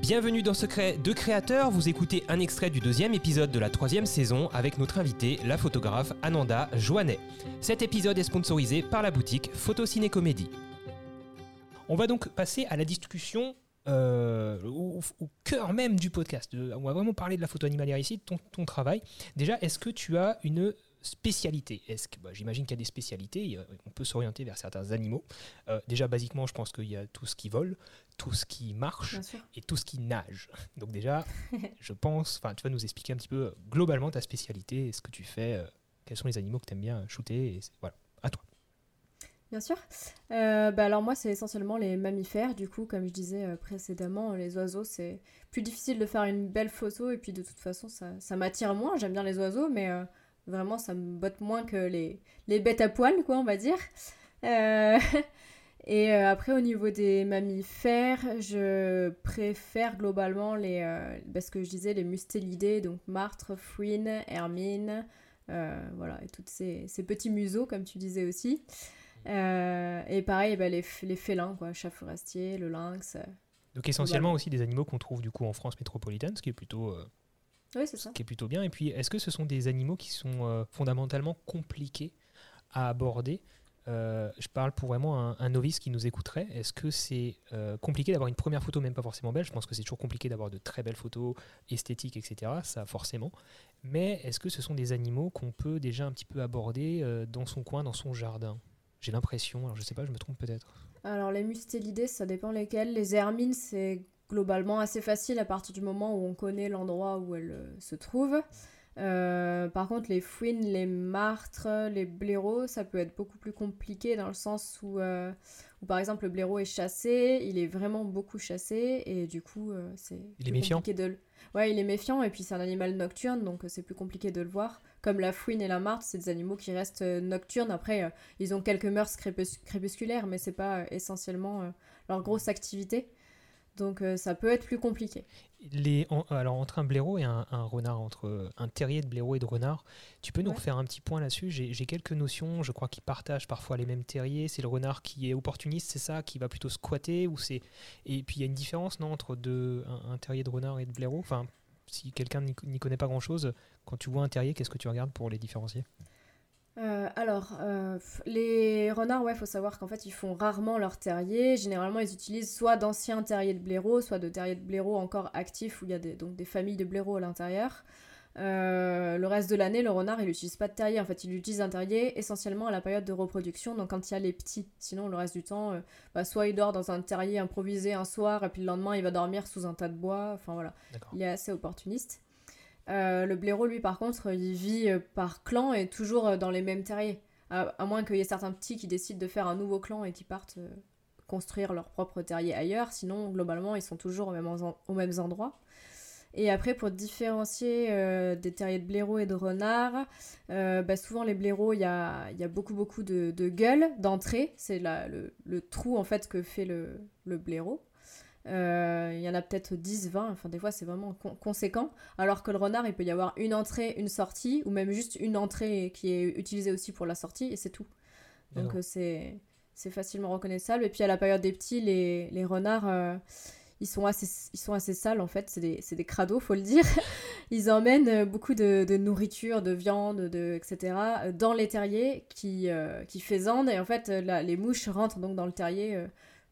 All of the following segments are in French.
Bienvenue dans Secret de Créateur, vous écoutez un extrait du deuxième épisode de la troisième saison avec notre invitée, la photographe Ananda Joannet. Cet épisode est sponsorisé par la boutique Photo Ciné Comédie. On va donc passer à la discussion euh, au, cœur même du podcast. On va vraiment parler de la photo animalière ici, de ton, travail. Déjà, est-ce que tu as une spécialité Est-ce que bah, j'imagine qu'il y a des spécialités On peut s'orienter vers certains animaux. Euh, déjà, basiquement, je pense qu'il y a tout ce qui vole, tout ce qui marche et tout ce qui nage. Donc déjà, je pense, enfin, tu vas nous expliquer un petit peu globalement ta spécialité, ce que tu fais, euh, quels sont les animaux que tu aimes bien shooter. Et voilà, à toi. Bien sûr. Euh, bah alors moi, c'est essentiellement les mammifères. Du coup, comme je disais euh, précédemment, les oiseaux, c'est plus difficile de faire une belle photo. Et puis de toute façon, ça, ça m'attire moins. J'aime bien les oiseaux, mais vraiment, ça me botte moins que les, les bêtes à poils, quoi, on va dire. Et euh, après, au niveau des mammifères, je préfère globalement les, euh, parce que je disais, les mustélidés, donc martre, fouine, hermine, euh, voilà, et tous ces, ces, petits museaux, comme tu disais aussi. et pareil, bah, les, les, félins, quoi, chat forestier, le lynx. donc essentiellement aussi des animaux qu'on trouve du coup en France métropolitaine, ce qui est plutôt... oui, c'est ça. qui est plutôt bien. Et puis, est-ce que ce sont des animaux qui sont fondamentalement compliqués à aborder? Euh, je parle pour vraiment un, novice qui nous écouterait. Est-ce que c'est euh, compliqué d'avoir une première photo, même pas forcément belle? Je pense que c'est toujours compliqué d'avoir de très belles photos esthétiques, etc. Ça, forcément. Mais est-ce que ce sont des animaux qu'on peut déjà un petit peu aborder euh, dans son coin, dans son jardin? J'ai l'impression, alors je sais pas, je me trompe peut-être. Alors les mustélidés, ça dépend lesquels. Les hermines, c'est globalement assez facile à partir du moment où on connaît l'endroit où elles se trouvent. Euh, par contre, les fouines, les martres, les blaireaux, ça peut être beaucoup plus compliqué dans le sens où, euh, où, par exemple, le blaireau est chassé, il est vraiment beaucoup chassé et du coup, euh, c'est il est méfiant. De... Le... Ouais, il est méfiant et puis c'est un animal nocturne donc c'est plus compliqué de le voir. Comme la fouine et la martre, c'est des animaux qui restent nocturnes. Après, ils ont quelques mœurs crépusculaires, mais c'est pas essentiellement leur grosse activité. Donc euh, ça peut être plus compliqué. Les, alors entre un blaireau et un, renard, entre un terrier de blaireau et de renard, tu peux nous refaire un petit point là-dessus? J'ai quelques notions, je crois qu'ils partagent parfois les mêmes terriers. C'est le renard qui est opportuniste, c'est ça, qui va plutôt squatter ou c'est Et puis il y a une différence non, entre deux, un, terrier de renard et de blaireau? Enfin, si quelqu'un n'y connaît pas grand-chose, quand tu vois un terrier, qu'est-ce que tu regardes pour les différencier? Euh, alors, euh, les renards, ouais, faut savoir qu'en fait, ils font rarement leur terrier. Généralement, ils utilisent soit d'anciens terriers de blaireaux, soit de terriers de blaireaux encore actifs, où il y a des, donc des familles de blaireaux à l'intérieur. Euh, le reste de l'année, le renard, il n'utilise pas de terrier. En fait, il utilise un terrier essentiellement à la période de reproduction, donc quand il y a les petits. Sinon, le reste du temps, bah, soit il dort dans un terrier improvisé un soir, et puis le lendemain, il va dormir sous un tas de bois. Enfin voilà, il est assez opportuniste. Euh, le blaireau, lui, par contre, il vit euh, par clan et toujours euh, dans les mêmes terriers. À, moins qu'il y ait certains petits qui décident de faire un nouveau clan et qui partent construire leur propre terrier ailleurs. Sinon, globalement, ils sont toujours aux mêmes, endroits. Et après, pour différencier des terriers de blaireau et de renard, bah, souvent les blaireaux, il y a, beaucoup beaucoup de, gueules d'entrée. C'est le, le, trou en fait que fait le, le blaireau. Euh, il y en a peut-être 10, 20, enfin des fois c'est vraiment conséquent. Alors que le renard, il peut y avoir une entrée, une sortie, ou même juste une entrée qui est utilisée aussi pour la sortie, et c'est tout. Donc euh, c'est facilement reconnaissable. Et puis à la période des petits, les, les renards, euh, ils, sont assez, ils sont assez sales en fait, c'est des, des crados, faut le dire. ils emmènent beaucoup de, de nourriture, de viande, de, etc. dans les terriers qui, qui faisandent, et en fait les mouches rentrent donc dans le terrier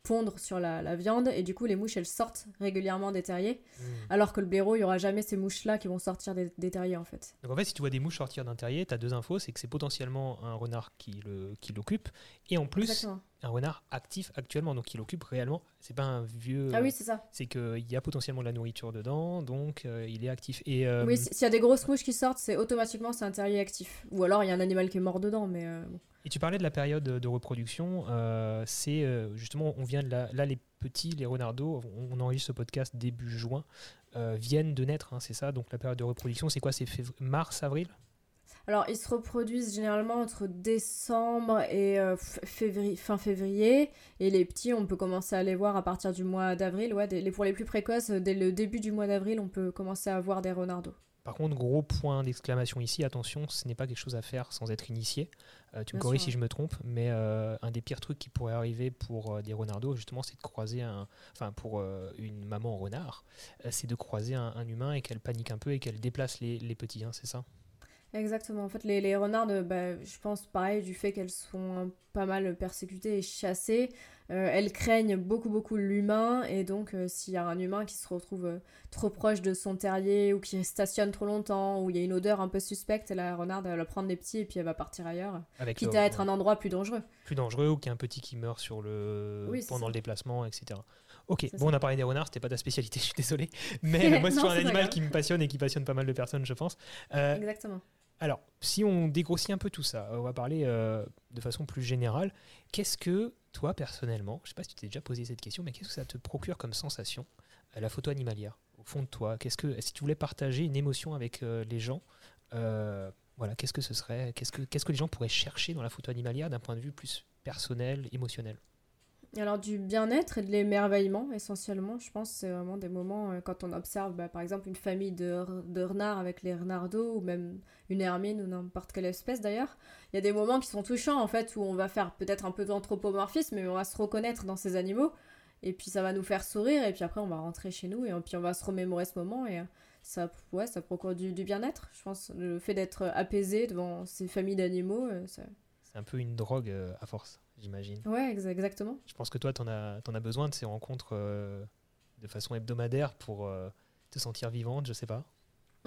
pondre sur la, viande et du coup les mouches elles sortent régulièrement des terriers hmm. alors que le blaireau il y aura jamais ces mouches là qui vont sortir des, terriers en fait. Donc en fait si tu vois des mouches sortir d'un terrier, tu as deux infos, c'est que c'est potentiellement un renard qui le qui l'occupe et en plus un renard actif actuellement donc il occupe réellement, c'est pas un vieux Ah oui, c'est ça. C'est qu'il y a potentiellement de la nourriture dedans donc euh, il est actif et euh, Oui, s'il y a des grosses mouches qui sortent, c'est automatiquement c'est un terrier actif ou alors il y a un animal qui est mort dedans mais euh, et tu parlais de la période de reproduction. Euh, c'est euh, justement, on vient de là, là, les petits, les renardos, on, enregistre ce podcast début juin, euh, viennent de naître, hein, c'est ça Donc la période de reproduction, c'est quoi C'est mars, avril? Alors, ils se reproduisent généralement entre décembre et février, fin février. Et les petits, on peut commencer à les voir à partir du mois d'avril. Ouais, pour les plus précoces, dès le début du mois d'avril, on peut commencer à voir des renardos. Par contre, gros point d'exclamation ici, attention, ce n'est pas quelque chose à faire sans être initié. Euh, tu me corriges si je me trompe, mais euh, un des pires trucs qui pourrait arriver pour euh, des renardos, justement, c'est de croiser un. Enfin, pour une maman renard, c'est de croiser un, humain et qu'elle panique un peu et qu'elle déplace les, les petits, hein, c'est ça? Exactement. En fait, les, les renardes, bah, je pense pareil du fait qu'elles sont pas mal persécutées et chassées. Euh, elles craignent beaucoup, beaucoup l'humain. Et donc, euh, s'il y a un humain qui se retrouve euh, trop proche de son terrier ou qui stationne trop longtemps ou il y a une odeur un peu suspecte, la renarde, elle va prendre les petits et puis elle va partir ailleurs. quitte à être un endroit plus dangereux. Plus dangereux ou qu'il y a un petit qui meurt sur le... pendant le déplacement, etc. Ok, bon, on a parlé des renards, c'était pas ta spécialité, je suis désolé. Mais moi, c'est un animal qui me passionne et qui passionne pas mal de personnes, je pense. Exactement. Alors, si on dégrossit un peu tout ça, on va parler euh, de façon plus générale. Qu'est-ce que, toi, personnellement, je ne sais pas si tu t'es déjà posé cette question, mais qu'est-ce que ça te procure comme sensation, euh, la photo animalière, au fond de toi? Qu'est-ce que, Si tu voulais partager une émotion avec euh, les gens, voilà, qu'est-ce que ce serait? Qu'est-ce que, qu'est-ce que les gens pourraient chercher dans la photo animalière d'un point de vue plus personnel, émotionnel? Alors du bien-être et de l'émerveillement essentiellement, je pense c'est vraiment des moments euh, quand on observe bah, par exemple une famille de, renards avec les renardos ou même une hermine ou n'importe quelle espèce d'ailleurs. Il y a des moments qui sont touchants en fait où on va faire peut-être un peu d'anthropomorphisme mais on va se reconnaître dans ces animaux et puis ça va nous faire sourire et puis après on va rentrer chez nous et puis on va se remémorer ce moment et euh, ça, ouais, ça procure du, bien-être. Je pense le fait d'être apaisé devant ces familles d'animaux. Euh, c'est un peu une drogue à force j'imagine. Ouais, exactement. Je pense que toi, tu en as, en as besoin de ces rencontres euh, de façon hebdomadaire pour euh, te sentir vivante, je sais pas.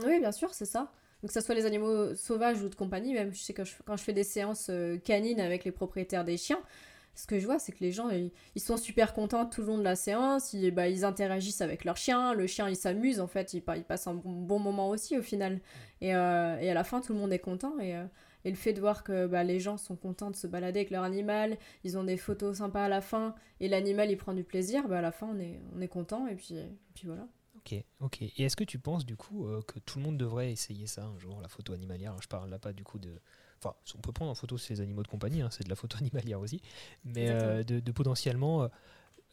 Oui, bien sûr, c'est ça. Donc, que ce soit les animaux sauvages ou de compagnie, même je sais que quand je fais des séances euh, canines avec les propriétaires des chiens, ce que je vois, c'est que les gens, ils, sont super contents tout le long de la séance, ils, bah, ils interagissent avec leur chien, le chien, il s'amuse, en fait, il, il, passe un bon, moment aussi au final. Et, et, à la fin, tout le monde est content. Et et le fait de voir que bah, les gens sont contents de se balader avec leur animal, ils ont des photos sympas à la fin, et l'animal il prend du plaisir, bah, à la fin on est, on est content, et puis, puis voilà. Ok, ok. Et est-ce que tu penses du coup euh, que tout le monde devrait essayer ça un jour, la photo animalière? Je parle là pas du coup de. Enfin, on peut prendre en photo ces animaux de compagnie, hein, c'est de la photo animalière aussi, mais euh, de, de, potentiellement.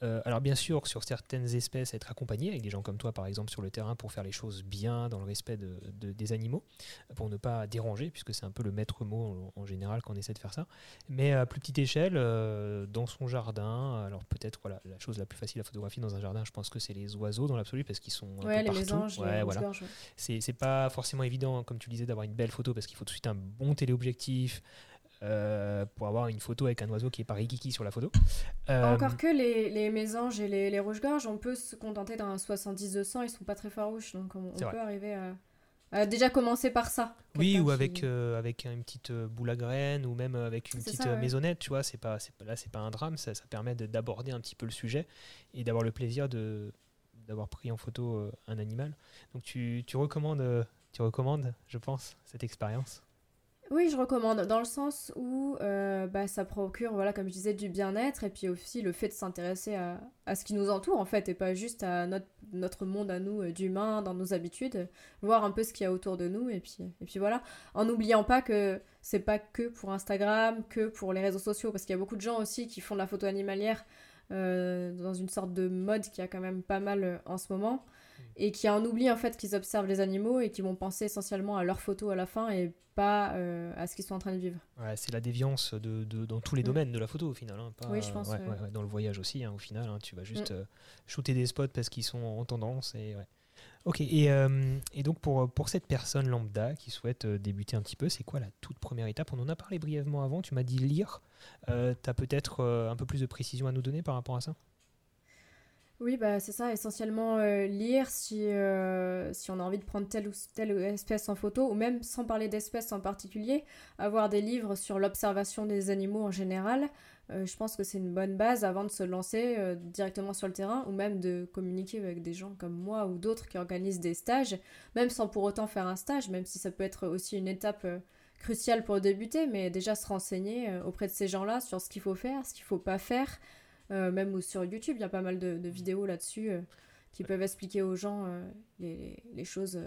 Euh, alors bien sûr, sur certaines espèces, être accompagné avec des gens comme toi, par exemple, sur le terrain pour faire les choses bien, dans le respect de, des animaux, pour ne pas déranger, puisque c'est un peu le maître mot en, général qu'on essaie de faire ça. Mais à plus petite échelle, euh, dans son jardin, alors peut-être voilà, la chose la plus facile à photographier dans un jardin, je pense que c'est les oiseaux dans l'absolu, parce qu'ils sont un ouais, peu les partout. ouais, voilà. C'est pas forcément évident, comme tu disais, d'avoir une belle photo, parce qu'il faut tout de suite un bon téléobjectif, euh, pour avoir une photo avec un oiseau qui est pas kiki sur la photo. Euh, Encore que les, les mésanges et les, les rouges-gorges, on peut se contenter d'un 70-200, ils sont pas très farouches, donc on, peut arriver à, déjà commencer par ça. Oui, ou avec, euh, avec une petite boule à graines, ou même avec une petite maisonnette, tu vois, c'est pas, là c'est pas un drame, ça, ça permet d'aborder un petit peu le sujet et d'avoir le plaisir de d'avoir pris en photo un animal. Donc tu, tu recommandes, tu recommandes, je pense, cette expérience? Oui, je recommande, dans le sens où euh, bah, ça procure, voilà, comme je disais, du bien-être, et puis aussi le fait de s'intéresser à, à, ce qui nous entoure, en fait, et pas juste à notre, notre monde à nous, euh, d'humains, dans nos habitudes, voir un peu ce qu'il y a autour de nous, et puis, et puis voilà, en n'oubliant pas que c'est pas que pour Instagram, que pour les réseaux sociaux, parce qu'il y a beaucoup de gens aussi qui font de la photo animalière euh, dans une sorte de mode qui a quand même pas mal en ce moment et qui en oublient en fait qu'ils observent les animaux et qui vont penser essentiellement à leurs photos à la fin et pas euh, à ce qu'ils sont en train de vivre. Ouais, c'est la déviance de, de, dans tous les mm. domaines de la photo au final. Hein, oui, je pense. dans le voyage aussi, hein, au final, hein, tu vas juste mm. euh, shooter des spots parce qu'ils sont en tendance. Et, Ok, et, euh, et, donc pour, pour cette personne lambda qui souhaite débuter un petit peu, c'est quoi la toute première étape? On en a parlé brièvement avant, tu m'as dit lire. tu as peut-être un peu plus de précision à nous donner par rapport à ça? Oui, bah, c'est ça, essentiellement euh, lire si, euh, si on a envie de prendre telle ou telle espèce en photo, ou même sans parler d'espèces en particulier, avoir des livres sur l'observation des animaux en général. Euh, je pense que c'est une bonne base avant de se lancer directement sur le terrain, ou même de communiquer avec des gens comme moi ou d'autres qui organisent des stages, même sans pour autant faire un stage, même si ça peut être aussi une étape cruciale pour débuter, mais déjà se renseigner auprès de ces gens-là sur ce qu'il faut faire, ce qu'il faut pas faire. Euh, même sur YouTube, il y a pas mal de, vidéos là-dessus euh, qui peuvent expliquer aux gens euh, les, les, choses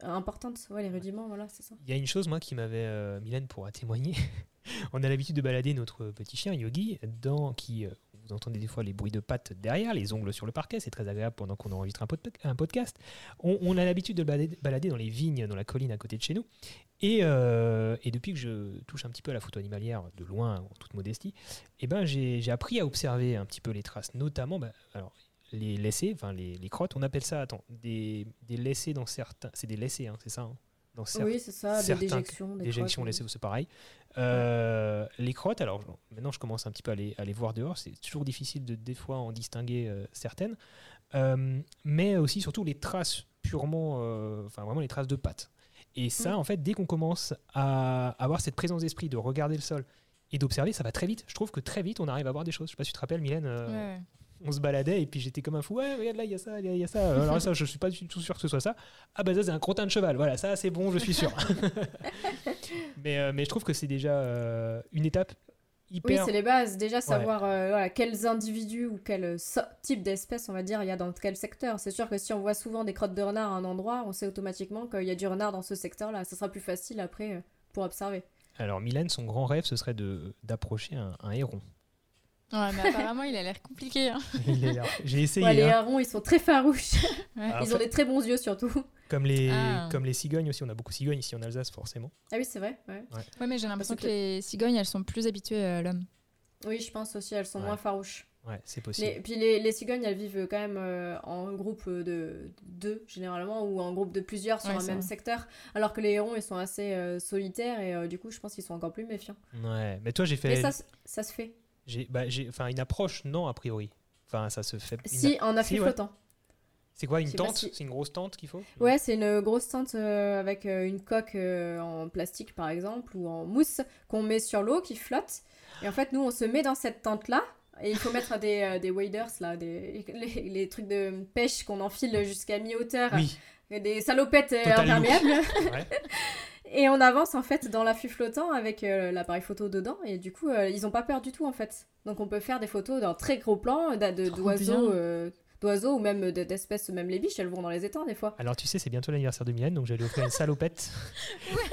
importantes. Ouais, les rudiments, voilà, c'est ça. Il y a une chose, moi, qui m'avait, Mylène pourra témoigner. on a l'habitude de balader notre petit chien, Yogi, dans, qui, vous entendez des fois les bruits de pattes derrière, les ongles sur le parquet, c'est très agréable pendant qu'on enregistre un, un podcast. On, a l'habitude de balader, dans les vignes, dans la colline à côté de chez nous. Et, euh, et, depuis que je touche un petit peu à la photo animalière, de loin, en toute modestie, eh ben, j'ai appris à observer un petit peu les traces, notamment bah, les laissés, enfin les, les, crottes, on appelle ça, attends, des, des laissés dans certains... C'est des laissés, hein, c'est ça hein? Oui, c'est ça, des déjections. Des déjections laissées, c'est pareil. Euh, les crottes, alors maintenant je commence un petit peu à les, à les voir dehors, c'est toujours difficile de des fois en distinguer euh, certaines, euh, mais aussi surtout les traces purement, enfin vraiment les traces de pattes. Et ça, mm. en fait, dès qu'on commence à avoir cette présence d'esprit de regarder le sol et d'observer, ça va très vite. Je trouve que très vite, on arrive à voir des choses. Je sais pas si tu te rappelles, Mylène on se baladait et puis j'étais comme un fou. Ouais, regarde là, il y a ça, il y, a ça. Euh, alors ça, je suis pas du tout sûr que ce soit ça. Ah bah ça, c'est un crottin de cheval. Voilà, ça, c'est bon, je suis sûr. mais, euh, mais je trouve que c'est déjà euh, une étape hyper. Oui, c'est les bases. Déjà savoir voilà, quels individus ou quel type d'espèce, on va dire, il y a dans quel secteur. C'est sûr que si on voit souvent des crottes de renard à un endroit, on sait automatiquement qu'il y a du renard dans ce secteur-là. Ça sera plus facile après pour observer. Alors Mylène, son grand rêve, ce serait d'approcher un héron. Ouais, mais apparemment, il a l'air compliqué. Hein. J'ai essayé. les hein. ils sont très farouches. Ils ont des très bons yeux, surtout. Comme les, ah. comme les cigognes aussi. On a beaucoup de cigognes ici en Alsace, forcément. Ah oui, c'est vrai. Ouais. ouais. mais j'ai l'impression que... les cigognes, elles sont plus habituées à l'homme. Oui, je pense aussi. Elles sont moins farouches. Ouais, c'est possible. Les, puis les, les, cigognes, elles vivent quand même euh, en groupe de deux, généralement, ou en groupe de plusieurs sur un même secteur. Alors que les hérons, ils sont assez euh, solitaires et euh, du coup, je pense qu'ils sont encore plus méfiants. Ouais, mais toi, j'ai fait. Mais ça, ça se fait. J'ai, bah, enfin, une approche, non, a priori. Enfin, ça se fait. Si, en affût flottant. C'est quoi, une tente C'est une grosse tente qu'il faut Ouais, c'est une grosse tente euh, avec euh, une coque euh, en plastique, par exemple, ou en mousse, qu'on met sur l'eau, qui flotte. Et en fait, nous, on se met dans cette tente-là. Et il faut mettre des, des waders, là, des, les, trucs de pêche qu'on enfile jusqu'à mi-hauteur. Oui. Des salopettes imperméables. Ouais. Et on avance en fait dans l'affût flottant avec euh, l'appareil photo dedans et du coup euh, ils ont pas peur du tout en fait. Donc on peut faire des photos d'un très gros plan d'oiseaux euh, d'oiseaux ou même d'espèces, même les biches, elles vont dans les étangs des fois. Alors tu sais, c'est bientôt l'anniversaire de Mylène, donc j'allais offrir une salopette.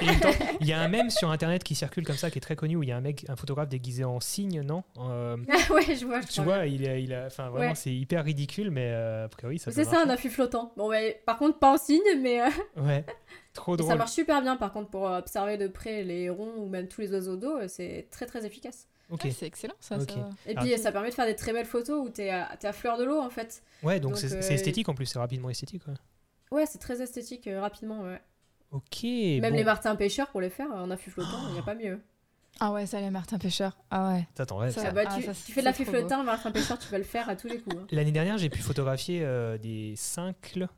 il y a un mème sur internet qui circule comme ça, qui est très connu, où il y a un mec, un photographe déguisé en cygne, non? Euh... Ouais, je vois. tu vois, il a, il a, enfin vraiment, c'est hyper ridicule, mais euh, a priori ça. C'est ça, un affût flottant. Bon, ouais, par contre, pas en cygne, mais. Euh, ouais. Trop drôle. ça marche super bien, par contre, pour observer de près les hérons ou même tous les oiseaux d'eau, c'est très très efficace. Ok. c'est excellent ça, Et puis ça permet de faire des très belles photos où tu es, à, à fleur de l'eau en fait. Ouais, donc c'est euh, esthétique en plus, c'est rapidement esthétique. Ouais, ouais c'est très esthétique euh, rapidement. Ouais. Ok. Même les martins pêcheurs pour les faire en affût flottant, il n'y a pas mieux. Ah ouais, ça, les martins pêcheurs. Ah ouais. Attends, ouais, ça, bah, tu, ah, tu fais de l'affût flottant, martin pêcheur, tu vas le faire à tous les coups. Hein. L'année dernière, j'ai pu photographier euh, des cincles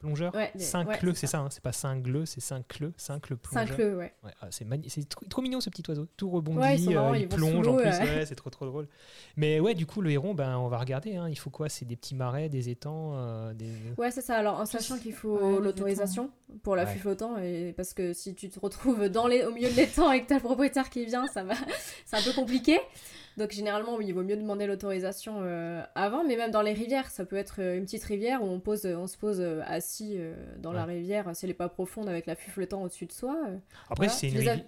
plongeur ouais, Cinq c'est ça, hein, c'est pas cingleux, c'est cingleux, cingleux plongeur. Cingleux, ouais. ouais ah, c'est trop, mignon ce petit oiseau, tout rebondit, euh, il plonge en plus, c'est trop trop drôle. Mais ouais, du coup, le héron, ben, on va regarder, hein, il faut quoi? C'est des petits marais, des étangs euh, des... Ouais, c'est ça, alors en sachant qu'il faut l'autorisation pour l'affût flottant, et parce que si tu te retrouves dans les, au milieu de l'étang et que t'as le propriétaire qui vient, ça va, c'est un peu compliqué. Donc généralement, oui, il vaut mieux demander l'autorisation euh, avant, mais même dans les rivières, ça peut être euh, une petite rivière où on, pose, on se pose euh, assis dans la rivière, si elle n'est pas profonde, avec l'affût flottant au-dessus de soi. Après, c'est une rivière...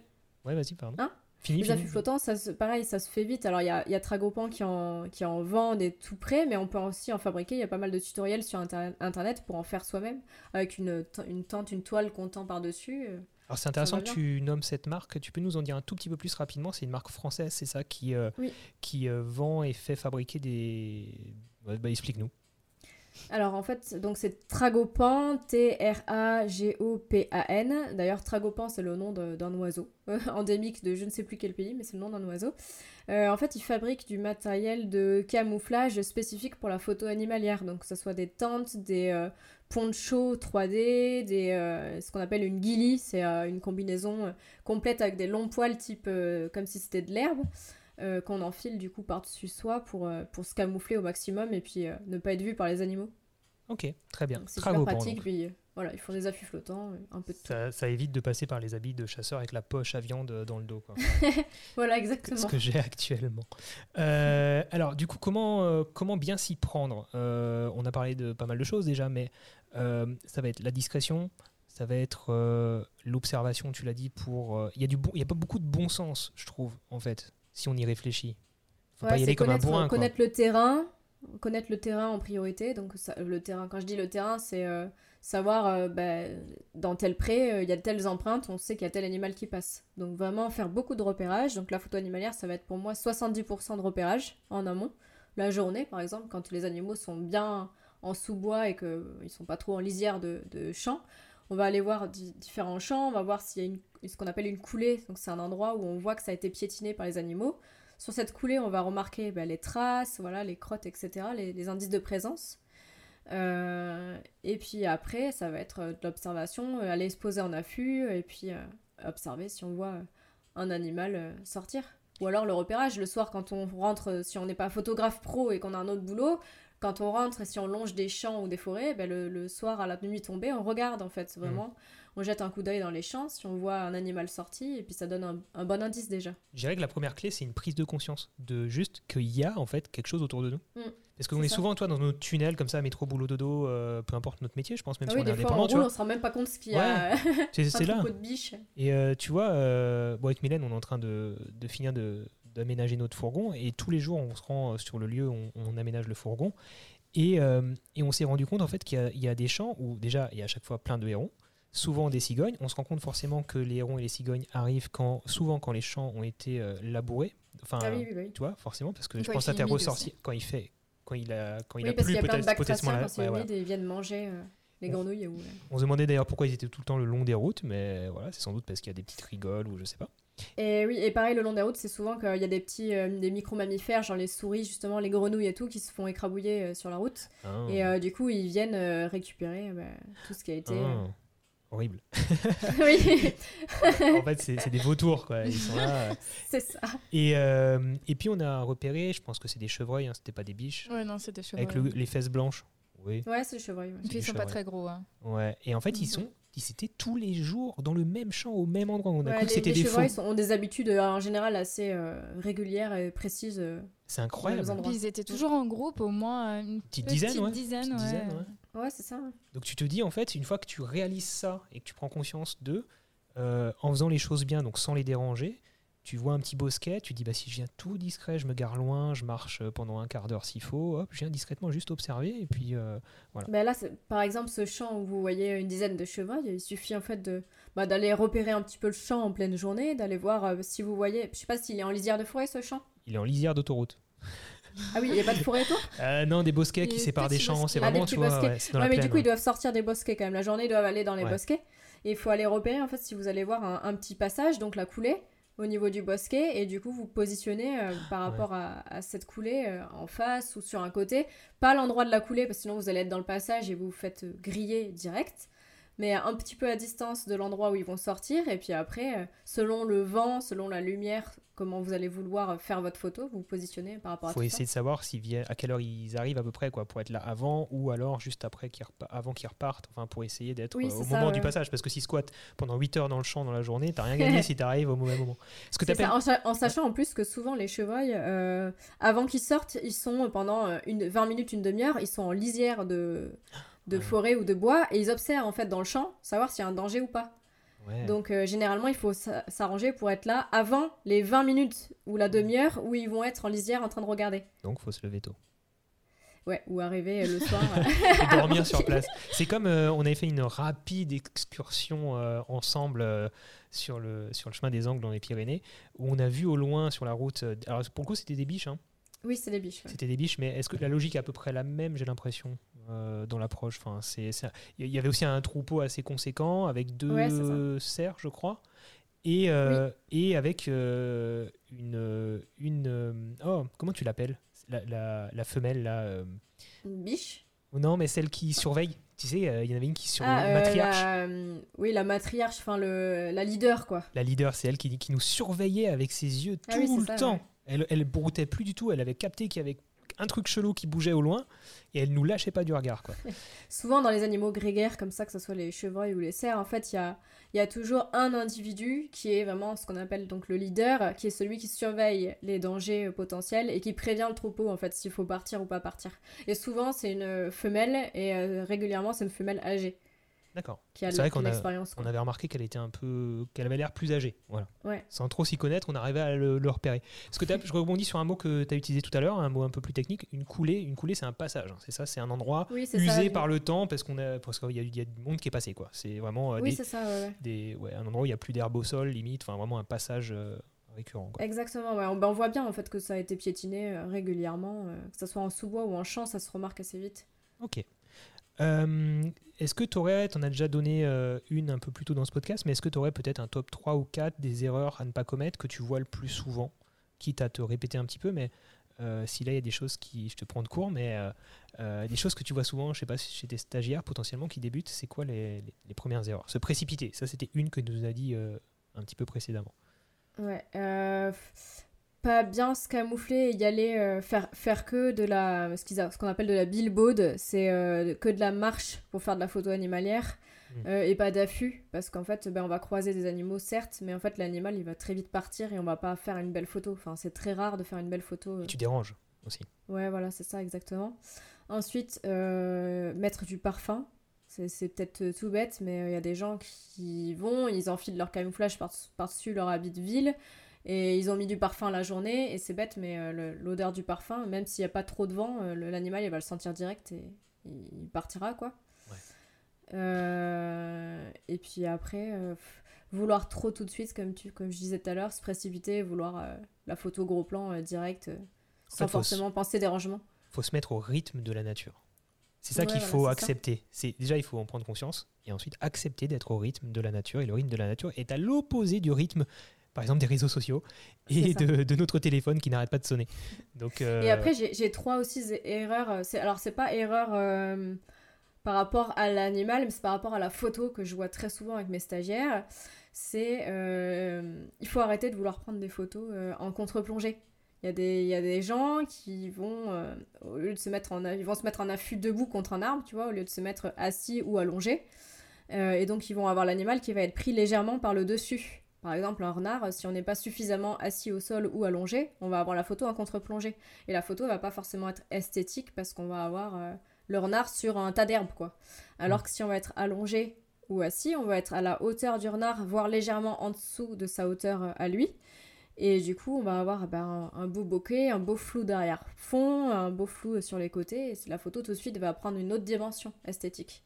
Ouais, vas-y, pardon. Hein? Fini, les affûts flottants, ça, pareil, ça se fait vite. Alors, il y a, y a Tragopan qui en, qui en vend des tout près, mais on peut aussi en fabriquer. Il y a pas mal de tutoriels sur Internet pour en faire soi-même, avec une, une tente, une toile qu'on tend par-dessus. Alors c'est intéressant que tu nommes cette marque. Tu peux nous en dire un tout petit peu plus rapidement C'est une marque française, c'est ça, qui, euh, qui euh, vend et fait fabriquer des... Bah, Explique-nous. Alors en fait, donc c'est Tragopan, T-R-A-G-O-P-A-N. D'ailleurs, Tragopan, c'est le nom d'un oiseau, endémique de je ne sais plus quel pays, mais c'est le nom d'un oiseau. Euh, en fait, ils fabriquent du matériel de camouflage spécifique pour la photo animalière. Donc que ce soit des tentes, des poncho 3D, des, euh, ce qu'on appelle une ghillie, c'est euh, une combinaison euh, complète avec des longs poils type comme si c'était de l'herbe. qu'on enfile du coup par-dessus soi pour, pour se camoufler au maximum et puis ne pas être vu par les animaux. Ok, très bien. C'est super pratique, puis voilà, ils font des affûts flottants, un peu de ça, ça, évite de passer par les habits de chasseur avec la poche à viande dans le dos. Quoi. voilà, exactement. Ce que j'ai actuellement. alors, du coup, comment, comment bien s'y prendre? On a parlé de pas mal de choses déjà, mais euh, ça va être la discrétion, ça va être euh, l'observation, tu l'as dit, pour... Euh, il y, a bon, a pas beaucoup de bon sens, je trouve, en fait, si on y réfléchit. Faut pas y aller comme un connaître, bourrin. quoi. connaître le terrain, connaître le terrain en priorité. Donc ça- le terrain, quand je dis le terrain, c'est euh, savoir euh, bah, dans tel pré, euh, il y a telles empreintes, on sait qu'il y a tel animal qui passe. Donc vraiment faire beaucoup de repérage. Donc la photo animalière, ça va être pour moi 70% de repérage en amont. La journée, par exemple, quand les animaux sont bien en sous-bois et qu'ils ne sont pas trop en lisière de, de champs, on va aller voir di- différents champs, on va voir s'il y a une, ce qu'on appelle une coulée. Donc c'est un endroit où on voit que ça a été piétiné par les animaux. Sur cette coulée, on va remarquer bah, les traces, voilà, les crottes, etc., les, indices de présence. Euh, et puis après, ça va être euh, de l'observation, euh, aller se poser en affût, et puis observer si on voit un animal sortir. Ou alors le repérage, le soir quand on rentre, si on n'est pas photographe pro et qu'on a un autre boulot, quand on rentre et si on longe des champs ou des forêts, le, le soir à la nuit tombée, on regarde en fait, vraiment. On jette un coup d'œil dans les champs si on voit un animal sorti, et puis ça donne un, un bon indice déjà. Je dirais que la première clé, c'est une prise de conscience de juste qu'il y a en fait quelque chose autour de nous. Mm. Parce qu'on est ça. souvent, toi, dans nos tunnels comme ça, métro, boulot, dodo, euh, peu importe notre métier, je pense, même Ah si oui, on est fois on indépendant, tu roule, vois. on se rend même pas compte ce qu'il y a. C'est un c'est là. de biches. Et euh, tu vois, euh, bon, avec Mylène, on est en train de, de finir de- d'aménager notre fourgon. Et tous les jours, on se rend sur le lieu où on, on aménage le fourgon. Et, euh, et on s'est rendu compte en fait qu'il y a- il y, a des champs où déjà il y a à chaque fois plein de hérons, souvent des cigognes. On se rend compte forcément que les hérons et les cigognes arrivent quand, souvent quand les champs ont été euh, labourés. Enfin, Ah oui, oui, oui. tu vois, forcément, parce que Quand je pense à fait tes humide ressorti aussi. quand il fait, quand il a, quand il a plu peut-être potentiellement quand c'est ouais, humide et ils viennent manger euh, les On- grenouilles. Ou... On se demandait d'ailleurs pourquoi ils étaient tout le temps le long des routes, mais voilà, c'est sans doute parce qu'il y a des petites rigoles ou je sais pas. Et oui, et pareil, le long des routes, c'est souvent qu'il y a des petits euh, des micro-mammifères, genre les souris, justement, les grenouilles et tout, qui se font écrabouiller euh, sur la route. Ah. Et euh, du coup, ils viennent euh, récupérer euh, bah, tout ce qui a été. euh, Ah. Horrible. oui, en fait, c'est des vautours, quoi. Ils sont là. euh. c'est ça. Et, euh, et puis, on a repéré, je pense que c'est des chevreuils, hein, c'était pas des biches, Ouais, non, c'est des chevaux. avec le- les fesses blanches. Oui. Ouais, c'est le chevreuil. ouais. Puis des ils sont pas chevreuils. très gros. hein. Ouais. Et en fait, ils sont. Ils étaient tous les jours dans le même champ, au même endroit. On a Ouais, cru les, que c'était des chevreuils ont des habitudes euh, en général assez euh, régulières et précises. euh. C'est incroyable. Ils étaient toujours en groupe, au moins une Petite petite dizaine, ouais. dizaine, Petite ouais. dizaine, ouais. C'est ça. Donc tu te dis en fait, une fois que tu réalises ça et que tu prends conscience d'eux, euh, en faisant les choses bien, donc sans les déranger, tu vois un petit bosquet, tu dis bah si je viens tout discret, je me gare loin, je marche euh, pendant un quart d'heure s'il faut, hop, je viens discrètement juste observer et puis euh, Ben là, c'est- par exemple, ce champ où vous voyez une dizaine de chevreuils, il suffit en fait de bah, d'aller repérer un petit peu le champ en pleine journée, d'aller voir euh, si vous voyez. Je sais pas s'il est en lisière de forêt ce champ? il est en lisière d'autoroute. Ah oui, il n'y a pas de forêt autour Euh, non, des bosquets qui séparent des champs, c'est Ah, vraiment, petits tu vois, bosquets. ouais, dans Ouais, la mais plaine. du coup, ils doivent sortir des bosquets quand même. La journée, ils doivent aller dans les Ouais. bosquets. Et il faut aller repérer en fait si vous allez voir un, un petit passage, donc la coulée, au niveau du bosquet. Et du coup, vous positionnez euh, par rapport à, à cette coulée euh, en face ou sur un côté. Pas à l'endroit de la coulée, parce que sinon vous allez être dans le passage et vous vous faites griller direct. Mais un petit peu à distance de l'endroit où ils vont sortir. Et puis après, euh, selon le vent, selon la lumière, comment vous allez vouloir faire votre photo, vous vous positionnez par rapport à faut tout essayer de savoir viennent, à quelle heure ils arrivent à peu près, quoi, pour être là avant ou alors juste après qu'ils avant qu'ils repartent, enfin pour essayer d'être Oui, euh, au ça, moment du passage, parce que s'ils squattent pendant 8 heures dans le champ dans la journée, t'as rien gagné si t'arrives au mauvais moment. Ce que C'est t'appelles ça, en, sa- en sachant en plus que souvent les chevreuils, euh, avant qu'ils sortent, ils sont pendant euh, une, 20 minutes, une demi-heure, ils sont en lisière de, de Ouais. forêt ou de bois et ils observent en fait dans le champ, savoir s'il y a un danger ou pas. Ouais. Donc euh, généralement il faut s'a- s'arranger pour être là avant les 20 minutes ou la demi-heure où ils vont être en lisière en train de regarder. Donc faut se lever tôt. Ouais, ou arriver euh, le soir. et dormir sur place. C'est comme euh, on avait fait une rapide excursion euh, ensemble euh, sur, le, sur le chemin des Angles dans les Pyrénées, où on a vu au loin sur la route. euh, alors pour le coup, c'était des biches, hein. oui, c'est des biches. ouais. C'était des biches, mais est-ce que la logique est à peu près la même, j'ai l'impression, euh, dans l'approche enfin, c'est, Il y avait aussi un troupeau assez conséquent avec deux Ouais, cerfs, je crois. Et, euh, et avec euh, une, une. Oh, comment tu l'appelles? La, la, la femelle, là. Une biche? Non, mais celle qui surveille. Tu sais, il y en avait une qui surveille. Ah, matriarche. la, oui, la matriarche, enfin le, la leader quoi. La leader, c'est elle qui, qui nous surveillait avec ses yeux Ah tout oui, le ça, temps. ouais. Elle, elle broutait plus du tout. Elle avait capté qu'il y avait un truc chelou qui bougeait au loin et elle nous lâchait pas du regard. Quoi. Souvent dans les animaux grégaires comme ça, que ce soit les chevreuils ou les cerfs, en fait, il y a, toujours un individu qui est vraiment ce qu'on appelle donc le leader, qui est celui qui surveille les dangers euh, potentiels et qui prévient le troupeau en fait s'il faut partir ou pas partir. Et souvent c'est une femelle et euh, régulièrement c'est une femelle âgée. D'accord. C'est vrai qu'on. On avait remarqué qu'elle était un peu, qu'elle avait l'air plus âgée. Voilà. Ouais. Sans trop s'y connaître, on arrivait à le, le repérer. Parce que je rebondis sur un mot que tu as utilisé tout à l'heure, un mot un peu plus technique. Une coulée, une coulée, c'est un passage. hein. C'est ça, c'est un endroit Oui, usé ça. par le temps parce qu'on a, parce qu'il y a, il y a du monde qui est passé quoi. C'est vraiment euh, Oui, des, ça, ouais, des- ouais, un endroit où il y a plus d'herbe au sol, limite. Enfin, vraiment un passage euh, récurrent. Quoi. Exactement. On, ben, on voit bien en fait que ça a été piétiné euh, régulièrement, que ce soit en sous-bois ou en champ, ça se remarque assez vite. Ok. Euh, est-ce que tu aurais, tu en as déjà donné euh, une un peu plus tôt dans ce podcast, mais est-ce que tu aurais peut-être un top 3 ou 4 des erreurs à ne pas commettre que tu vois le plus souvent, quitte à te répéter un petit peu, mais euh, si là il y a des choses qui, je te prends de court, mais des choses que tu vois souvent, je sais pas, chez tes stagiaires potentiellement qui débutent, c'est quoi les, les- premières erreurs? Se précipiter, ça c'était une que nous a dit un petit peu précédemment. Ouais. Pas bien se camoufler et y aller euh, faire, faire que de la. Ce qu'on appelle de la billboard, c'est euh, que de la marche pour faire de la photo animalière. Mm. euh, et pas d'affût, parce qu'en fait, ben, on va croiser des animaux, certes, mais en fait, l'animal, il va très vite partir et on va pas faire une belle photo. Enfin, c'est très rare de faire une belle photo. Et tu déranges aussi. Ouais, voilà, c'est ça exactement. Ensuite, mettre du parfum. C'est c'est peut-être tout bête, mais il y a des gens qui vont, ils enfilent leur camouflage par- par-dessus leur habit de ville, et ils ont mis du parfum la journée, et c'est bête, mais euh, l'odeur du parfum, même s'il n'y a pas trop de vent, euh, l'animal, il va le sentir direct et il partira, quoi. Ouais. Euh, et puis après, vouloir trop tout de suite, comme, tu, comme je disais tout à l'heure, se précipiter, vouloir la photo gros plan direct, sans fait, forcément penser dérangement. faut se mettre au rythme de la nature. C'est ça Ouais, qu'il voilà, faut accepter. C'est déjà il faut en prendre conscience et ensuite accepter d'être au rythme de la nature. Et le rythme de la nature est à l'opposé du rythme, par exemple des réseaux sociaux et de, de notre téléphone qui n'arrête pas de sonner. Donc euh, Et après, j'ai trois aussi erreurs. euh, Alors, c'est pas erreur euh, par rapport à l'animal, mais c'est par rapport à la photo que je vois très souvent avec mes stagiaires. C'est euh, il faut arrêter de vouloir prendre des photos en contre-plongée. Il y, a des, il y a des gens qui vont, euh, au lieu de se mettre en, ils vont se mettre en affût debout contre un arbre, tu vois, au lieu de se mettre assis ou allongé. Euh, et donc, ils vont avoir l'animal qui va être pris légèrement par le dessus. Par exemple, un renard, si on n'est pas suffisamment assis au sol ou allongé, on va avoir la photo en contre-plongée. Et la photo va pas forcément être esthétique parce qu'on va avoir euh, le renard sur un tas d'herbe, quoi. Alors que si on va être allongé ou assis, on va être à la hauteur du renard, voire légèrement en dessous de sa hauteur euh, à lui. Et du coup, on va avoir ben, un, beau bokeh, un beau flou derrière-fond, un beau flou sur les côtés. Et la photo, tout de suite, va prendre une autre dimension esthétique.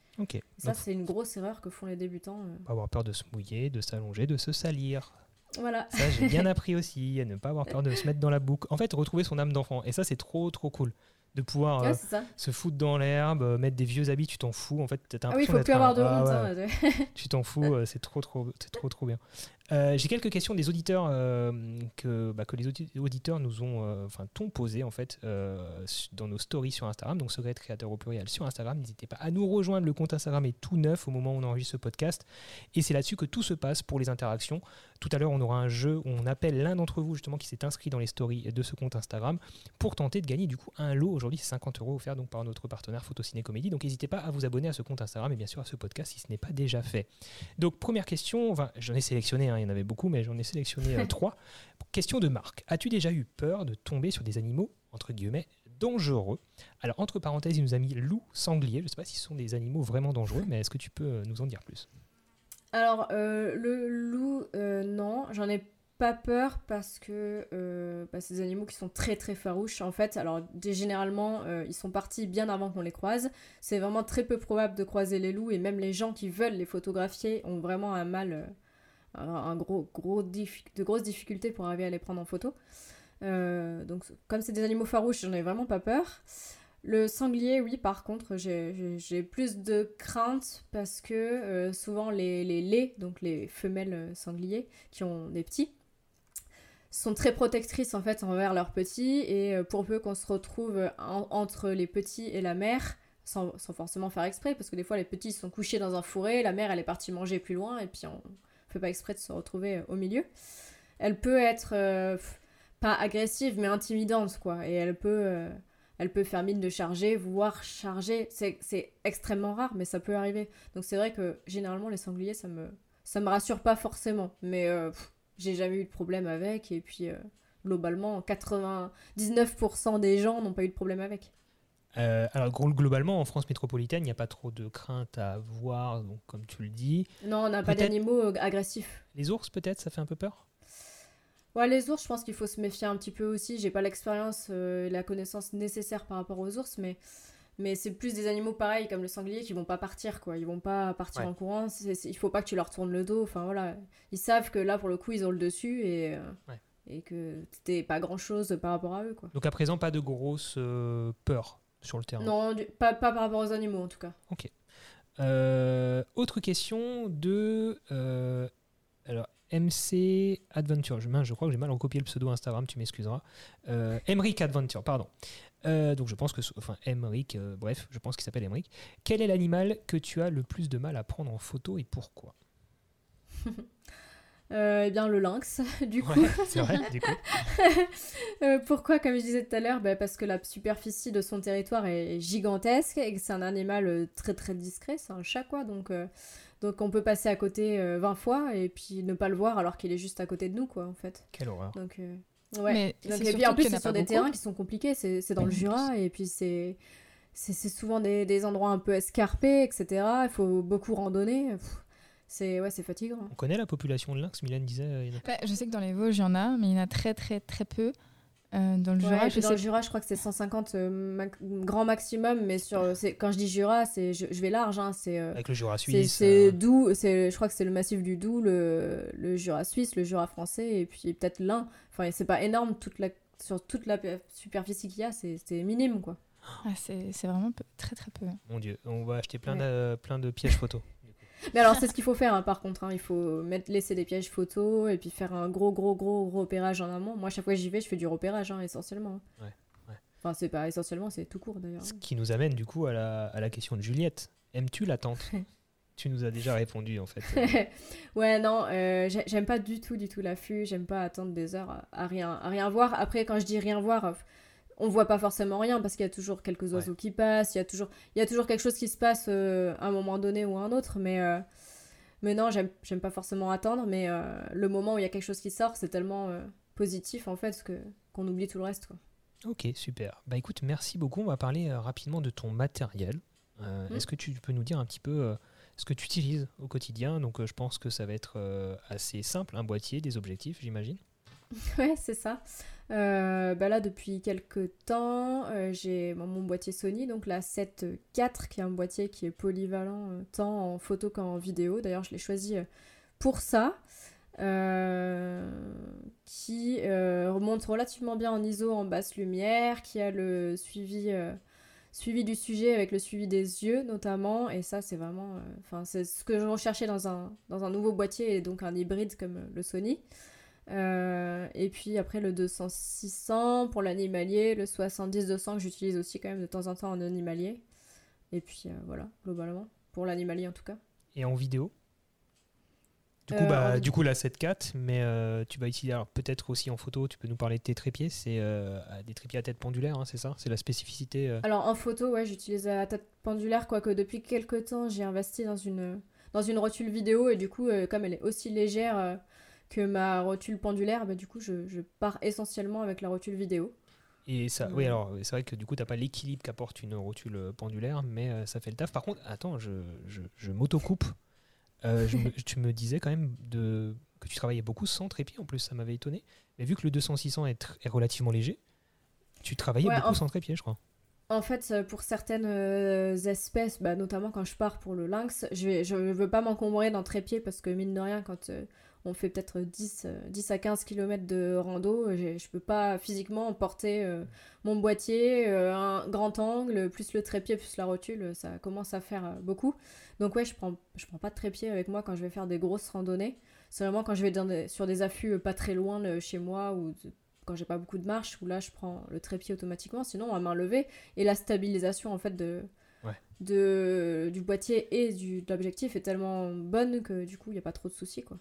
Ça, c'est une grosse erreur que font les débutants. euh. pas avoir peur de se mouiller, de s'allonger, de se salir. Voilà. Ça j'ai bien appris aussi, à ne pas avoir peur de se mettre dans la boucle. En fait, retrouver son âme d'enfant. Et ça c'est trop trop cool de pouvoir Ouais, euh, se foutre dans l'herbe, euh, mettre des vieux habits, tu t'en fous. En fait, t'as Ah oui, faut plus un- avoir de Ah honte. ouais. hein. Tu t'en fous, c'est trop trop, c'est trop trop bien. Euh, J'ai quelques questions des auditeurs euh, que, bah, que les audi- auditeurs nous ont, euh, t'ont posé en fait euh, dans nos stories sur Instagram, donc Secret Créateur au pluriel sur Instagram. N'hésitez pas à nous rejoindre. Le compte Instagram est tout neuf au moment où on enregistre ce podcast, et c'est là-dessus que tout se passe pour les interactions. Tout à l'heure, on aura un jeu où on appelle l'un d'entre vous justement qui s'est inscrit dans les stories de ce compte Instagram pour tenter de gagner du coup un lot. Aujourd'hui, c'est 50 euros offert donc par notre partenaire Photociné Comédie. Donc n'hésitez pas à vous abonner à ce compte Instagram et bien sûr à ce podcast si ce n'est pas déjà fait. Donc première question, enfin, j'en ai sélectionné, hein, il y en avait beaucoup, mais j'en ai sélectionné euh, trois. Question de Marc. As-tu déjà eu peur de tomber sur des animaux, entre guillemets, dangereux? Alors entre parenthèses, il nous a mis loup, sanglier. Je ne sais pas si ce sont des animaux vraiment dangereux, mais est-ce que tu peux euh, nous en dire plus? Alors, euh, le loup, euh, non, j'en ai pas peur parce que euh, bah, c'est des animaux qui sont très très farouches en fait. Alors, généralement, euh, ils sont partis bien avant qu'on les croise. C'est vraiment très peu probable de croiser les loups et même les gens qui veulent les photographier ont vraiment un mal, un, de grosses difficultés pour arriver à les prendre en photo. Euh, donc, comme c'est des animaux farouches, j'en ai vraiment pas peur. Le sanglier, oui, par contre, j'ai- plus de crainte parce que euh, souvent les, les laits, donc les femelles euh, sangliers qui ont des petits, sont très protectrices en fait envers leurs petits et pour peu qu'on se retrouve en- entre les petits et la mère, sans, sans forcément faire exprès, parce que des fois les petits sont couchés dans un fourré, la mère elle est partie manger plus loin et puis on pas exprès de se retrouver euh, au milieu. Elle peut être euh, pas agressive mais intimidante quoi et elle peut euh, elle peut faire mine de charger, voire charger. C'est extrêmement rare, mais ça peut arriver. Donc c'est vrai que généralement les sangliers, ça me ça me rassure pas forcément, mais j'ai jamais eu de problème avec. Et puis globalement, 99% des gens n'ont pas eu de problème avec. Euh, alors glo- globalement, en France métropolitaine, il n'y a pas trop de crainte à avoir, donc comme tu le dis. Non, on n'a pas d'animaux euh, agressifs. Les ours, peut-être, ça fait un peu peur? Ouais, les ours, je pense qu'il faut se méfier un petit peu aussi. J'ai pas l'expérience euh, et la connaissance nécessaire par rapport aux ours, mais, mais c'est plus des animaux pareils comme le sanglier qui vont pas partir, quoi. Ils vont pas partir Ouais. en courant. C'est- c'est- il faut pas que tu leur tournes le dos. Enfin voilà, ils savent que là pour le coup ils ont le dessus et euh, Ouais. et que t'es pas grand chose par rapport à eux, quoi. Donc à présent, pas de grosse euh, peur sur le terrain. Non, du- pas, pas par rapport aux animaux en tout cas. Euh, autre question de euh, alors MC Adventure. Je, je crois que j'ai mal recopié le pseudo Instagram, tu m'excuseras. Euh, Emric Adventure, pardon. Euh, donc je pense que, enfin Emric, euh, bref, je pense qu'il s'appelle Emric. Quel est l'animal que tu as le plus de mal à prendre en photo et pourquoi? Euh, eh bien le lynx, du coup. Ouais, c'est vrai, du coup. Euh, pourquoi, comme je disais tout à l'heure bah, Parce que la superficie de son territoire est gigantesque et que c'est un animal euh, très très discret, c'est un chat quoi, donc, euh, donc on peut passer à côté euh, 20 fois et puis ne pas le voir alors qu'il est juste à côté de nous quoi en fait. Quelle horreur. Donc, euh, ouais. Mais Donc, et puis en plus c'est a sur des beaucoup. terrains qui sont compliqués, c'est c'est dans le Jura et puis c'est c'est c'est souvent des, des endroits un peu escarpés, etc. Il faut beaucoup randonner. Pff, C'est ouais, c'est fatigant. On connaît la population de lynx, Mylène disait. euh, il y en a- Bah, je sais que dans les Vosges, il y en a, mais il y en a très très très peu. Euh, dans le Ouais, Jura, et je dans sais le Jura, je crois que c'est 150 euh, grand maximum, mais sur, c'est- quand je dis Jura, c'est, je, je vais large, hein, c'est, euh, Avec le Jura c'est, suisse. c'est euh, Doubs, c'est, je crois que c'est le massif du Doubs, le, le Jura suisse, le Jura français, et puis peut-être l'Ain. Enfin, c'est pas énorme toute la, sur toute la pe- superficie qu'il y a, c'est, c'est minime, quoi. Ah, c'est c'est vraiment peu- très très peu. Mon Dieu, on va acheter plein, Ouais. de, plein de pièges photos. Mais alors, c'est ce qu'il faut faire, hein, par contre. hein, il faut mettre, laisser des pièges photos, et puis faire un gros, gros, gros repérage en amont. Moi, chaque fois que j'y vais, je fais du repérage, hein, essentiellement. Ouais, ouais. Enfin, c'est pas essentiellement, c'est tout court, d'ailleurs. Ce qui nous amène du coup à la, à la question de Juliette. Aimes-tu l'attente Tu nous as déjà répondu en fait. ouais, non, euh, j'ai- j'aime pas du tout, du tout l'affût. J'aime pas attendre des heures à, à rien, à rien voir. Après, quand je dis rien voir, euh, on voit pas forcément rien parce qu'il y a toujours quelques oiseaux qui passent. Il y a toujours, il y a toujours quelque chose qui se passe euh, à un moment donné ou à un autre. Mais, euh, mais non, j'aime pas forcément attendre. Mais euh, le moment où il y a quelque chose qui sort, c'est tellement euh, positif en fait que qu'on oublie tout le reste. Quoi. Ok, super. Bah écoute, merci beaucoup. On va parler rapidement de ton matériel. Euh, Mm. Est-ce que tu peux nous dire un petit peu ce que tu utilises au quotidien? Donc je pense que ça va être assez simple, un boîtier, des objectifs, j'imagine. Ouais, c'est ça. Euh, bah là, depuis quelques temps, euh, j'ai mon, boîtier Sony, donc la 7 IV, qui est un boîtier qui est polyvalent euh, tant en photo qu'en vidéo. D'ailleurs, je l'ai choisi pour ça. Qui remonte relativement bien en ISO en basse lumière, qui a le suivi, suivi du sujet avec le suivi des yeux notamment. Et ça, c'est vraiment, enfin, c'est ce que je recherchais dans un, dans un nouveau boîtier et donc un hybride comme le Sony. Euh, et puis après le 200-600 pour l'animalier, le 70-200 que j'utilise aussi quand même de temps en temps en animalier. Et puis euh, voilà, globalement, pour l'animalier en tout cas. Et en vidéo? Du coup, Euh, bah, en- du coup, la 7.4, mais euh, tu vas utiliser peut-être aussi en photo, tu peux nous parler de tes trépieds, c'est des trépieds à tête pendulaire, hein, c'est ça? C'est la spécificité Alors en photo, ouais, j'utilise la tête pendulaire, quoique depuis quelques temps j'ai investi dans une, dans une rotule vidéo et du coup, comme elle est aussi légère que ma rotule pendulaire, bah, du coup je, je pars essentiellement avec la rotule vidéo. Et ça, oui, alors c'est vrai que du coup, tu n'as pas l'équilibre qu'apporte une rotule euh, pendulaire, mais euh, ça fait le taf. Par contre, attends, je, je, je m'auto-coupe. Euh, je me- tu me disais quand même de, que tu travaillais beaucoup sans trépied, en plus, ça m'avait étonné. Mais vu que le 200-600 est, est relativement léger, tu travaillais Ouais, beaucoup en- sans trépied, je crois. En fait, pour certaines espèces, bah, notamment quand je pars pour le lynx, je je veux pas m'encombrer d'un trépied parce que mine de rien, quand euh, on fait peut-être 10, euh, 10 à 15 km de rando, je peux pas physiquement porter euh, mon boîtier, euh, un grand angle, plus le trépied, plus la rotule, ça commence à faire euh, beaucoup. Donc ouais, je prends, je prends pas de trépied avec moi quand je vais faire des grosses randonnées. C'est vraiment quand je vais dans des- sur des affûts pas très loin de chez moi ou de- quand j'ai pas beaucoup de marche, où là je prends le trépied automatiquement, sinon à main levée et la stabilisation en fait de, Ouais. de du boîtier et du, de l'objectif est tellement bonne que du coup il n'y a pas trop de soucis quoi.